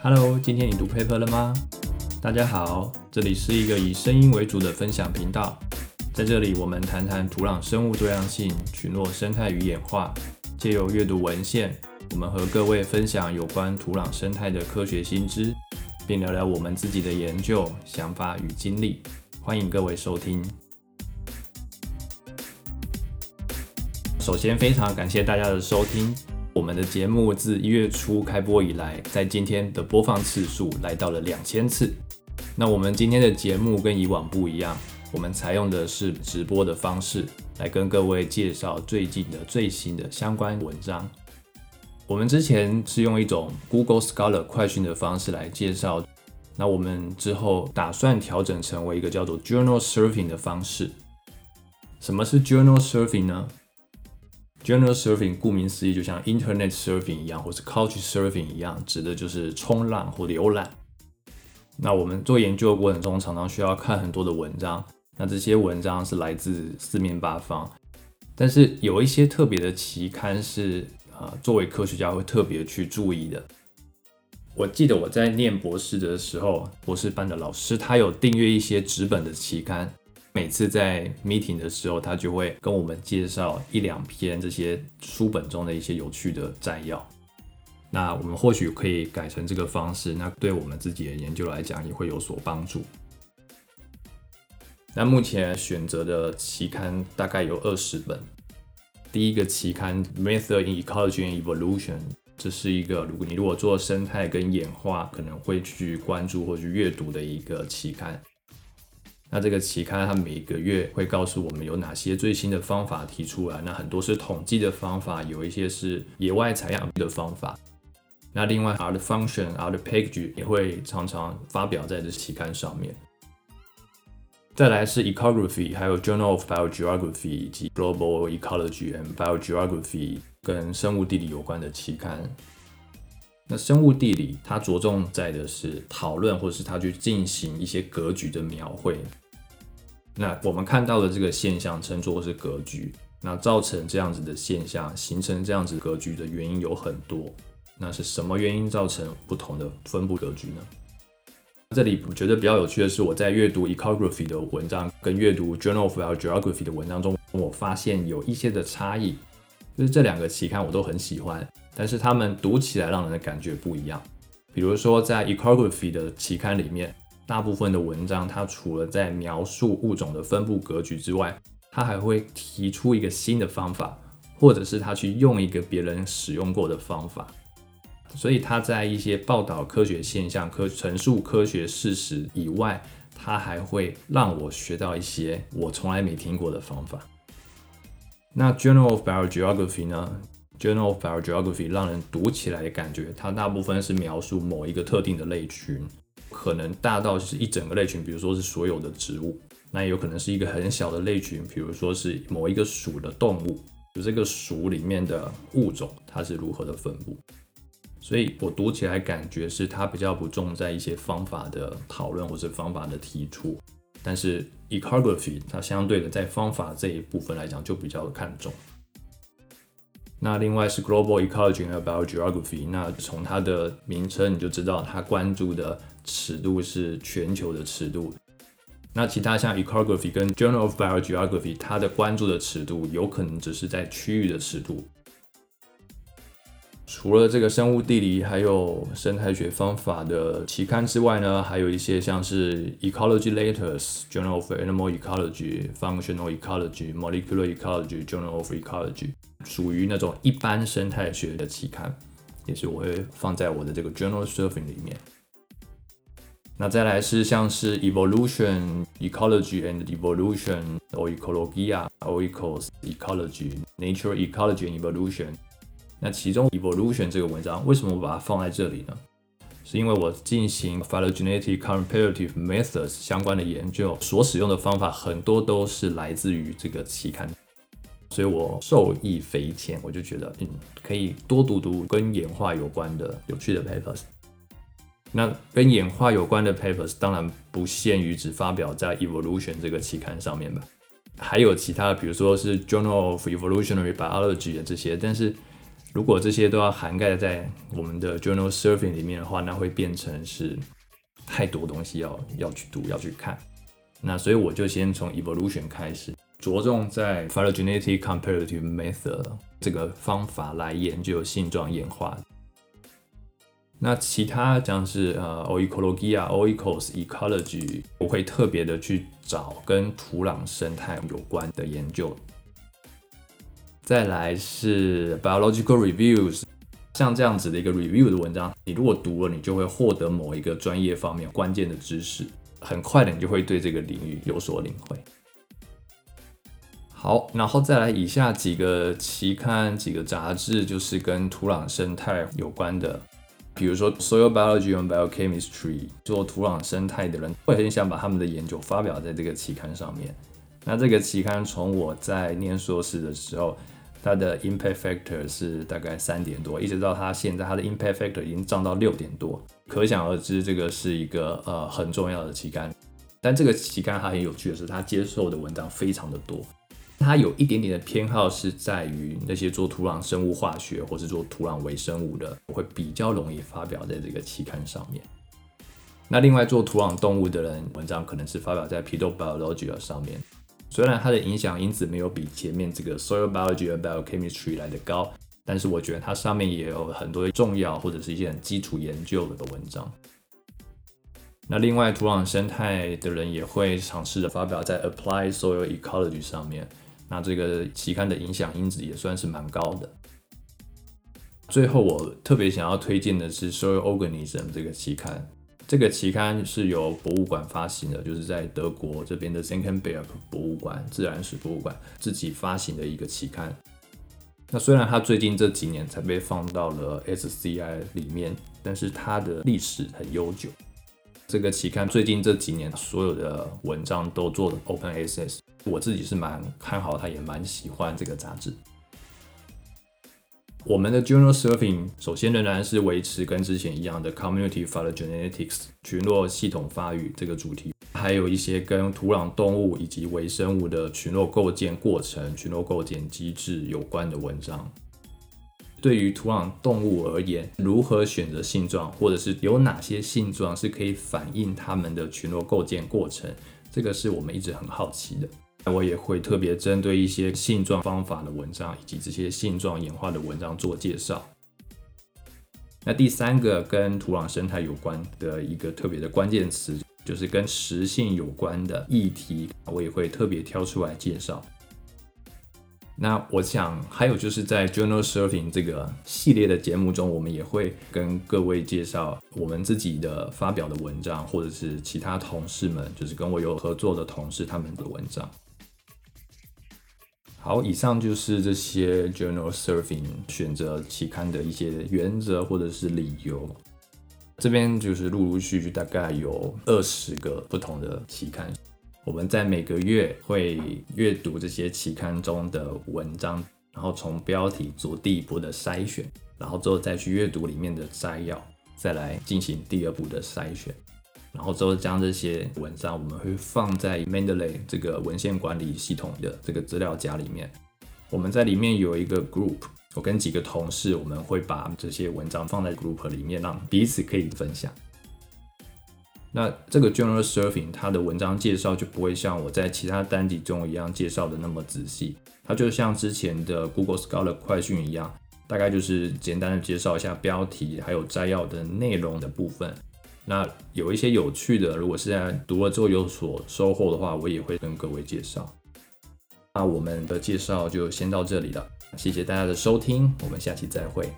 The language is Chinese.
Hello，今天你读 paper 了吗？大家好，这里是一个以声音为主的分享频道，在这里我们谈谈土壤生物多样性、群落生态与演化，借由阅读文献，我们和各位分享有关土壤生态的科学新知，并聊聊我们自己的研究想法与经历。欢迎各位收听。首先，非常感谢大家的收听。我们的节目自一月初开播以来，在今天的播放次数来到了两千次。那我们今天的节目跟以往不一样，我们采用的是直播的方式来跟各位介绍最近的最新的相关文章。我们之前是用一种 Google Scholar 快讯的方式来介绍，那我们之后打算调整成为一个叫做 Journal Surfing 的方式。什么是 Journal Surfing 呢 General surfing 顾名思义，就像 Internet surfing 一样，或是 Couch surfing 一样，指的就是冲浪或浏览。那我们做研究的过程中，常常需要看很多的文章。那这些文章是来自四面八方，但是有一些特别的期刊是啊，作为科学家会特别去注意的。我记得我在念博士的时候，博士班的老师他有订阅一些纸本的期刊。每次在 meeting 的时候，他就会跟我们介绍一两篇这些书本中的一些有趣的摘要。那我们或许可以改成这个方式，那对我们自己的研究来讲也会有所帮助。那目前选择的期刊大概有二十本。第一个期刊《Method in Ecology and Evolution》，这是一个如果你如果做生态跟演化，可能会去关注或去阅读的一个期刊。那这个期刊它每个月会告诉我们有哪些最新的方法提出来，那很多是统计的方法，有一些是野外采样的方法。那另外 Art Function、Art Page 也会常常发表在这期刊上面。再来是 Ecography，还有 Journal of Biogeography 以及 Global Ecology and Biogeography 跟生物地理有关的期刊。那生物地理它着重在的是讨论，或是它去进行一些格局的描绘。那我们看到的这个现象称作是格局。那造成这样子的现象，形成这样子格局的原因有很多。那是什么原因造成不同的分布格局呢？这里我觉得比较有趣的是，我在阅读 ecography 的文章跟阅读 journal of geography 的文章中，我发现有一些的差异。就是这两个期刊我都很喜欢。但是他们读起来让人的感觉不一样。比如说，在 Ecography 的期刊里面，大部分的文章，它除了在描述物种的分布格局之外，它还会提出一个新的方法，或者是他去用一个别人使用过的方法。所以他在一些报道科学现象、科陈述科学事实以外，它还会让我学到一些我从来没听过的方法。那 Journal of Biogeography 呢？Journal of Biogeography 让人读起来的感觉，它大部分是描述某一个特定的类群，可能大到是一整个类群，比如说是所有的植物，那也有可能是一个很小的类群，比如说是某一个属的动物，就这个属里面的物种它是如何的分布。所以我读起来感觉是它比较不重在一些方法的讨论或者方法的提出，但是 Ecography 它相对的在方法这一部分来讲就比较看重。那另外是 Global Ecology 和 Biogeography，那从它的名称你就知道它关注的尺度是全球的尺度。那其他像 Ecography 跟 Journal of Biogeography，它的关注的尺度有可能只是在区域的尺度。除了这个生物地理还有生态学方法的期刊之外呢，还有一些像是 Ecology Letters、Journal of Animal Ecology、Functional Ecology、Molecular Ecology、Journal of Ecology，属于那种一般生态学的期刊，也是我会放在我的这个 Journal Surfing 里面。那再来是像是 Evolution、Ecology and Evolution、or Ecologia、or Ecos Ecology、Nature Ecology and Evolution。那其中 evolution 这个文章为什么我把它放在这里呢？是因为我进行 phylogenetic comparative methods 相关的研究，所使用的方法很多都是来自于这个期刊，所以我受益匪浅。我就觉得，嗯，可以多读读跟演化有关的有趣的 papers。那跟演化有关的 papers 当然不限于只发表在 evolution 这个期刊上面吧，还有其他的，比如说是 Journal of Evolutionary Biology 这些，但是。如果这些都要涵盖在我们的 journal surfing 里面的话，那会变成是太多东西要要去读要去看。那所以我就先从 evolution 开始，着重在 phylogenetic comparative method 这个方法来研究性状演化。那其他像是呃 oecology 啊 oecos ecology，我会特别的去找跟土壤生态有关的研究。再来是 biological reviews，像这样子的一个 review 的文章，你如果读了，你就会获得某一个专业方面关键的知识，很快的你就会对这个领域有所领会。好，然后再来以下几个期刊、几个杂志，就是跟土壤生态有关的，比如说 soil biology and biochemistry，做土壤生态的人会很想把他们的研究发表在这个期刊上面。那这个期刊从我在念硕士的时候。它的 impact factor 是大概三点多，一直到它现在，它的 impact factor 已经涨到六点多，可想而知，这个是一个呃很重要的期刊。但这个期刊它很有趣的是，它接受的文章非常的多，它有一点点的偏好是在于那些做土壤生物化学或是做土壤微生物的，会比较容易发表在这个期刊上面。那另外做土壤动物的人，文章可能是发表在 Pedobiology 上面。虽然它的影响因子没有比前面这个 soil biology 和 biochemistry 来的高，但是我觉得它上面也有很多重要或者是一些很基础研究的文章。那另外土壤生态的人也会尝试着发表在 Applied Soil Ecology 上面，那这个期刊的影响因子也算是蛮高的。最后我特别想要推荐的是 Soil Organism 这个期刊。这个期刊是由博物馆发行的，就是在德国这边的 z e n k e n b e r g 博物馆自然史博物馆自己发行的一个期刊。那虽然它最近这几年才被放到了 SCI 里面，但是它的历史很悠久。这个期刊最近这几年所有的文章都做了 Open Access，我自己是蛮看好它，也蛮喜欢这个杂志。我们的 Journal Surfing 首先仍然是维持跟之前一样的 Community Phylogenetics 群落系统发育这个主题，还有一些跟土壤动物以及微生物的群落构建过程、群落构建机制有关的文章。对于土壤动物而言，如何选择性状，或者是有哪些性状是可以反映它们的群落构建过程，这个是我们一直很好奇的。我也会特别针对一些性状方法的文章，以及这些性状演化的文章做介绍。那第三个跟土壤生态有关的一个特别的关键词，就是跟食性有关的议题，我也会特别挑出来介绍。那我想还有就是在 Journal Surfing 这个系列的节目中，我们也会跟各位介绍我们自己的发表的文章，或者是其他同事们，就是跟我有合作的同事他们的文章。好，以上就是这些 journal surfing 选择期刊的一些原则或者是理由。这边就是陆陆续续大概有二十个不同的期刊，我们在每个月会阅读这些期刊中的文章，然后从标题做第一步的筛选，然后之后再去阅读里面的摘要，再来进行第二步的筛选。然后之后将这些文章，我们会放在 Mendeley 这个文献管理系统的这个资料夹里面。我们在里面有一个 group，我跟几个同事，我们会把这些文章放在 group 里面，让彼此可以分享。那这个 Journal Surfing 它的文章介绍就不会像我在其他单集中一样介绍的那么仔细，它就像之前的 Google Scholar 快讯一样，大概就是简单的介绍一下标题，还有摘要的内容的部分。那有一些有趣的，如果是在读了之后有所收获的话，我也会跟各位介绍。那我们的介绍就先到这里了，谢谢大家的收听，我们下期再会。